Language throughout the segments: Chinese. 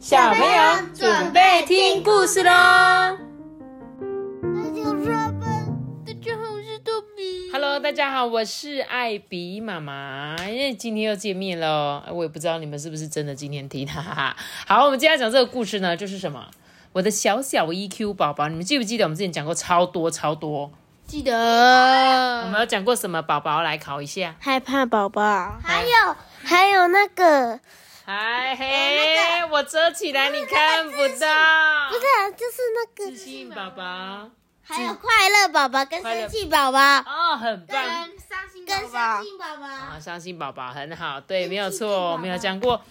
小朋友准备听故事喽！那就说吧。大家好，我是豆比。Hello，大家好，我是艾比妈妈，因为今天又见面喽，我也不知道你们是不是真的今天听，哈哈哈。好，我们今天要讲这个故事呢，就是什么？我的小小 EQ 宝宝，你们记不记得我们之前讲过超多超多？记得我们有讲过什么宝宝？来考一下。害怕宝宝，还有还有那个嗨嘿，我遮起来，你看不到。不是啊，就是那个自信宝宝，还有快乐宝宝跟生气宝宝哦，很棒。伤心跟伤心宝宝。啊，伤心宝宝很好，对，没有错，我们有讲过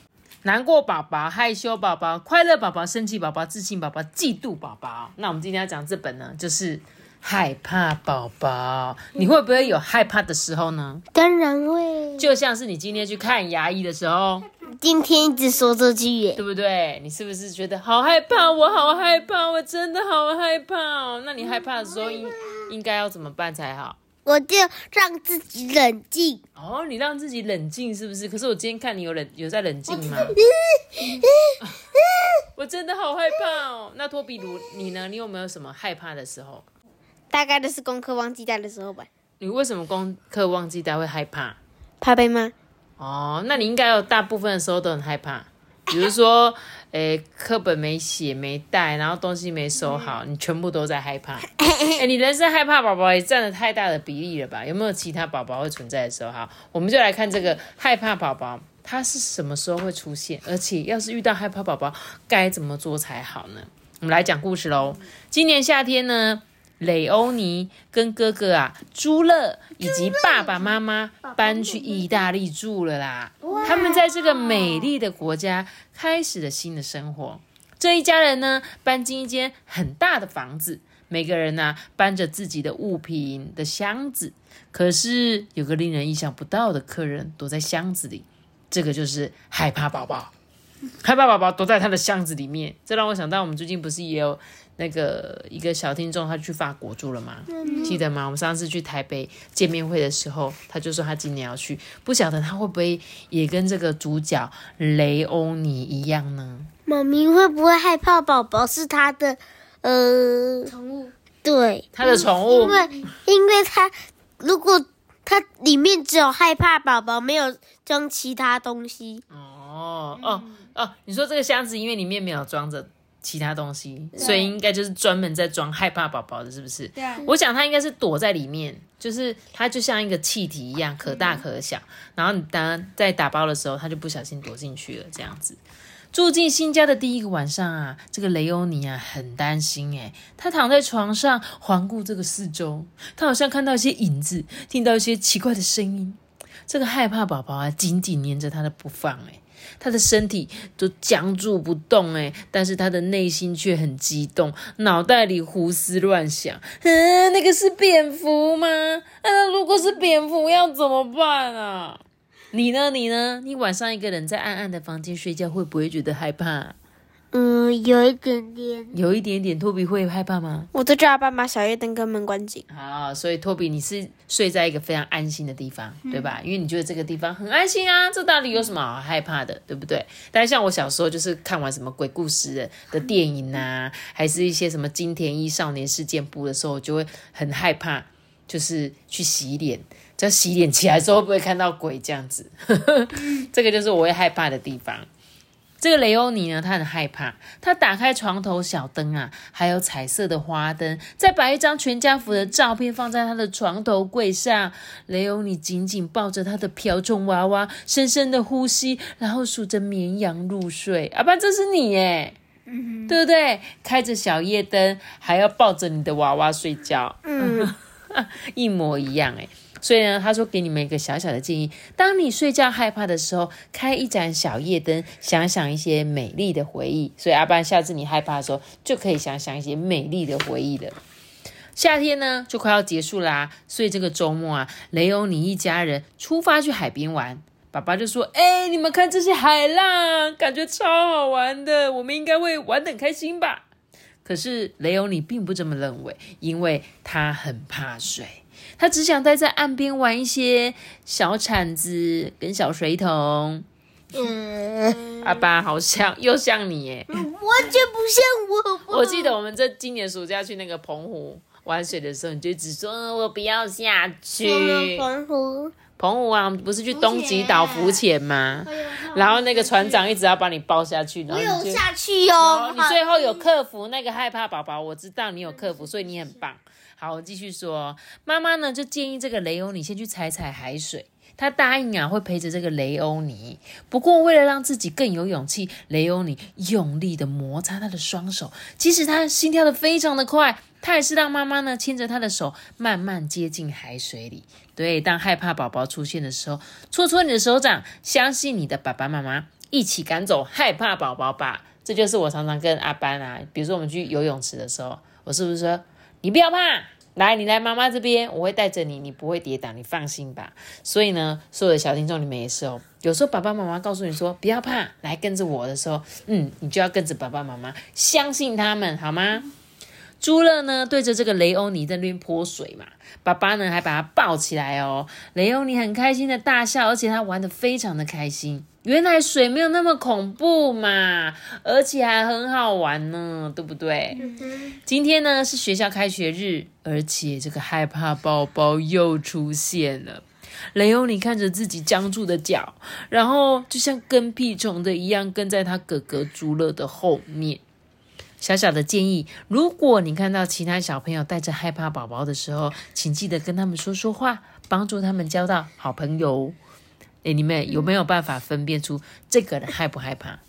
难过宝宝、害羞宝宝、快乐宝宝、生气宝宝、自信宝宝、嫉妒宝宝。那我们今天要讲这本呢，就是害怕宝宝。你会不会有害怕的时候呢？当然会。就像是你今天去看牙医的时候，今天一直说这句耶，对不对？你是不是觉得好害怕？我好害怕，我真的好害怕哦。那你害怕的时候应应该要怎么办才好？我就让自己冷静。哦，你让自己冷静是不是？可是我今天看你有冷有在冷静吗？我真的好害怕哦。那托比鲁你呢？你有没有什么害怕的时候？大概都是功课忘记带的时候吧，你为什么功课忘记带会害怕？怕被骂。哦，那你应该有大部分的时候都很害怕，比如说，诶，课本没写没带，然后东西没收好，你全部都在害怕。哎，你人生害怕宝宝也占了太大的比例了吧？有没有其他宝宝会存在的时候？哈，我们就来看这个害怕宝宝，它是什么时候会出现？而且要是遇到害怕宝宝，该怎么做才好呢？我们来讲故事喽。今年夏天呢，雷欧尼跟哥哥啊朱乐以及爸爸妈妈搬去意大利住了啦。他们在这个美丽的国家开始了新的生活。这一家人呢，搬进一间很大的房子，每个人呢、搬着自己的物品的箱子。可是有个令人意想不到的客人躲在箱子里，这个就是害怕宝宝。害怕宝宝躲在他的箱子里面，这让我想到我们最近不是也有那个一个小听众，他去法国住了吗？记得吗？我们上次去台北见面会的时候，他就说他今年要去，不晓得他会不会也跟这个主角雷欧尼一样呢？妈咪会不会害怕宝宝是他的呃宠物？对，他的宠物因为因为他如果他里面只有害怕宝宝，没有装其他东西，哦哦哦，你说这个箱子因为里面没有装着其他东西，所以应该就是专门在装害怕宝宝的，是不是？对啊我想它应该是躲在里面，就是它就像一个气体一样，可大可小。然后你当在打包的时候，它就不小心躲进去了，这样子。住进新家的第一个晚上啊，这个雷欧尼啊很担心诶，他躺在床上环顾这个四周，他好像看到一些影子，听到一些奇怪的声音。这个害怕宝宝啊，紧紧粘着他的不放诶，他的身体都僵住不动诶，但是他的内心却很激动，脑袋里胡思乱想。嗯，那个是蝙蝠吗？嗯，如果是蝙蝠要怎么办啊？你呢？你呢？你晚上一个人在暗暗的房间睡觉，会不会觉得害怕？嗯，有一点点。有一点点。托比会害怕吗？我都叫他爸把小夜灯跟门关紧。好，所以托比你是睡在一个非常安心的地方，对吧？因为你觉得这个地方很安心啊，这到底有什么好害怕的，对不对？但是像我小时候就是看完什么鬼故事的的电影啊，还是一些什么金田一少年事件簿的时候，我就会很害怕，就是去洗脸。只要洗脸起来之后，会不会看到鬼这样子？这个就是我会害怕的地方。这个雷欧尼呢，他很害怕。他打开床头小灯啊，还有彩色的花灯，再把一张全家福的照片放在他的床头柜上。雷欧尼紧紧抱着他的瓢虫娃娃，深深的呼吸，然后数着绵羊入睡。阿爸，这是你耶，对不对？开着小夜灯，还要抱着你的娃娃睡觉，嗯，一模一样哎。所以呢，他说给你们一个小小的建议：当你睡觉害怕的时候，开一盏小夜灯，想想一些美丽的回忆。所以阿班，下次你害怕的时候，就可以想想一些美丽的回忆了。夏天呢，就快要结束啦、所以这个周末啊，雷欧尼一家人出发去海边玩。爸爸就说：“哎、你们看这些海浪，感觉超好玩的，我们应该会玩得很开心吧？”可是雷欧尼并不这么认为，因为他很怕水。他只想待在岸边玩一些小铲子跟小水桶。嗯，阿爸好像又像你耶。完全不像我。我记得我们这今年暑假去那个澎湖玩水的时候，你就只说呃我不要下去。澎湖，澎湖啊，我们不是去东极岛浮潜吗？然后那个船长一直要把你抱下去，然后你就。有下去哦哦，你最后有克服那个害怕宝宝，我知道你有克服，所以你很棒。好，我继续说，妈妈呢就建议这个雷欧你先去踩踩海水。他答应啊，会陪着这个雷欧尼。不过，为了让自己更有勇气，雷欧尼用力的摩擦他的双手，即使他心跳的非常的快，他还是让妈妈呢牵着他的手，慢慢接近海水里。对，当害怕宝宝出现的时候，搓搓你的手掌，相信你的爸爸妈妈，一起赶走害怕宝宝吧。这就是我常常跟阿班啊，比如说我们去游泳池的时候，我是不是说你不要怕，来，你来妈妈这边，我会带着你，你不会跌倒，你放心吧。所以呢，所有的小听众你们也是哦，有时候爸爸妈妈告诉你说不要怕，来跟着我的时候，嗯，你就要跟着爸爸妈妈，相信他们好吗？朱乐呢对着这个雷欧尼在那边泼水嘛，爸爸呢还把他抱起来哦。雷欧尼很开心的大笑，而且他玩的非常的开心。原来水没有那么恐怖嘛，而且还很好玩呢，对不对？今天呢是学校开学日，而且这个害怕宝宝又出现了。雷欧尼看着自己僵住的脚，然后就像跟屁虫的一样跟在他哥哥朱乐的后面。小小的建议：如果你看到其他小朋友带着害怕宝宝的时候，请记得跟他们说说话，帮助他们交到好朋友。诶，你们有没有办法分辨出这个人害不害怕？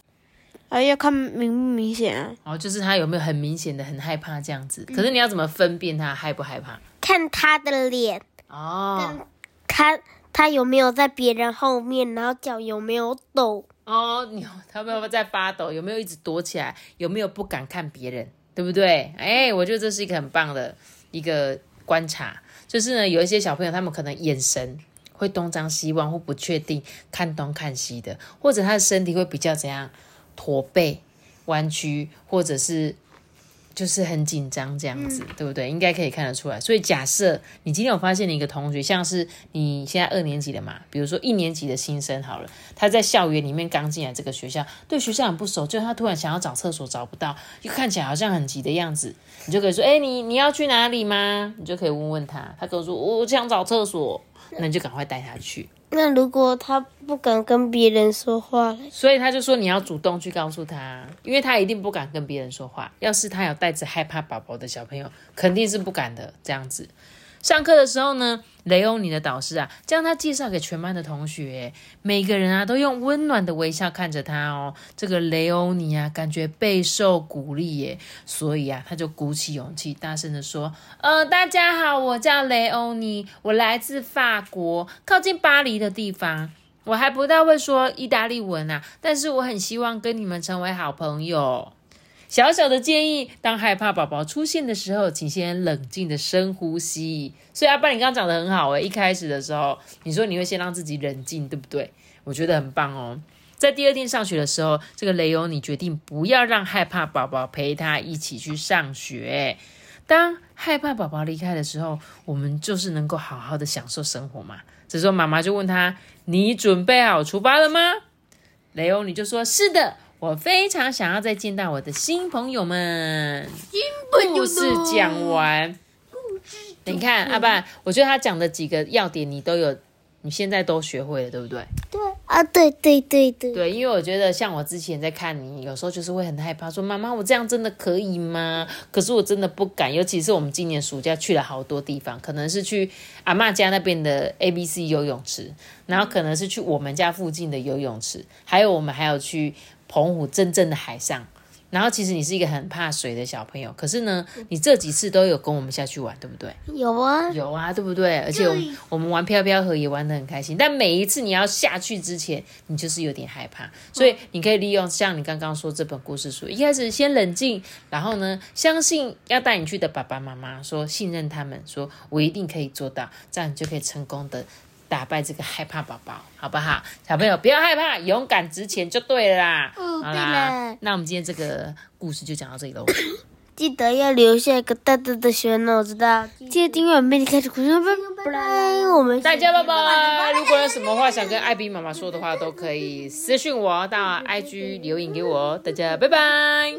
啊，要看明不明显啊？哦，就是他有没有很明显的很害怕这样子。可是你要怎么分辨他害不害怕？看他的脸，哦他他有没有在别人后面，然后脚有没有抖？哦，你他有没有在发抖？有没有一直躲起来？有没有不敢看别人？对不对？哎，我觉得这是一个很棒的一个观察。就是呢，有一些小朋友他们可能眼神会东张西望或不确定，看东看西的，或者他的身体会比较怎样驼背、弯曲，或者是就是很紧张这样子，对不对？应该可以看得出来。所以假设你今天有发现你一个同学，像是你现在二年级的嘛，比如说一年级的新生好了，他在校园里面刚进来这个学校，对学校很不熟，就他突然想要找厕所找不到，又看起来好像很急的样子，你就可以说：“哎、你你要去哪里吗？”你就可以问问他，他跟我说：“我想找厕所。”那你就赶快带他去。那如果他不敢跟别人说话？所以他就说你要主动去告诉他，因为他一定不敢跟别人说话。要是他有带着害怕宝宝的小朋友，肯定是不敢的。这样子，上课的时候呢，雷欧尼的导师啊，将他介绍给全班的同学，每个人啊都用温暖的微笑看着他哦。这个雷欧尼啊，感觉备受鼓励耶，所以啊，他就鼓起勇气，大声的说：“呃，大家好，我叫雷欧尼，我来自法国，靠近巴黎的地方。”我还不大会说意大利文啊，但是我很希望跟你们成为好朋友。小小的建议，当害怕宝宝出现的时候，请先冷静的深呼吸。所以阿爸，你刚刚讲的很好诶，一开始的时候，你说你会先让自己冷静，对不对？我觉得很棒哦。在第二天上学的时候，这个雷欧你决定不要让害怕宝宝陪他一起去上学。当害怕宝宝离开的时候，我们就是能够好好的享受生活嘛。这时候妈妈就问他：“你准备好出发了吗？”雷欧你就说：“是的，我非常想要再见到我的新朋友们。”故事讲完，你看阿爸，我觉得他讲的几个要点你都有，你现在都学会了，对不对？对啊，对对对对，对，因为我觉得像我之前在看你，有时候就是会很害怕，说妈妈，我这样真的可以吗？可是我真的不敢，尤其是我们今年暑假去了好多地方，可能是去阿妈家那边的 A B C 游泳池，然后可能是去我们家附近的游泳池，还有我们还有去澎湖真正的海上。然后其实你是一个很怕水的小朋友，可是呢，你这几次都有跟我们下去玩，对不对？有啊，有啊，对不对？而且我们我们玩飘飘河也玩得很开心，但每一次你要下去之前，你就是有点害怕，所以你可以利用像你刚刚说这本故事书，一开始先冷静，然后呢，相信要带你去的爸爸妈妈，说信任他们，说我一定可以做到，这样你就可以成功的打败这个害怕宝宝，好不好？小朋友不要害怕，勇敢直前就对了啦。嗯好啦了，那我们今天这个故事就讲到这里喽。记得要留下一个大大的喜欢我知道。记得订阅我们，开始鼓声，拜拜。我们大家拜拜！如果有什么话想跟艾比妈妈说的话，都可以私信我到 IG 留言给我。大家拜拜。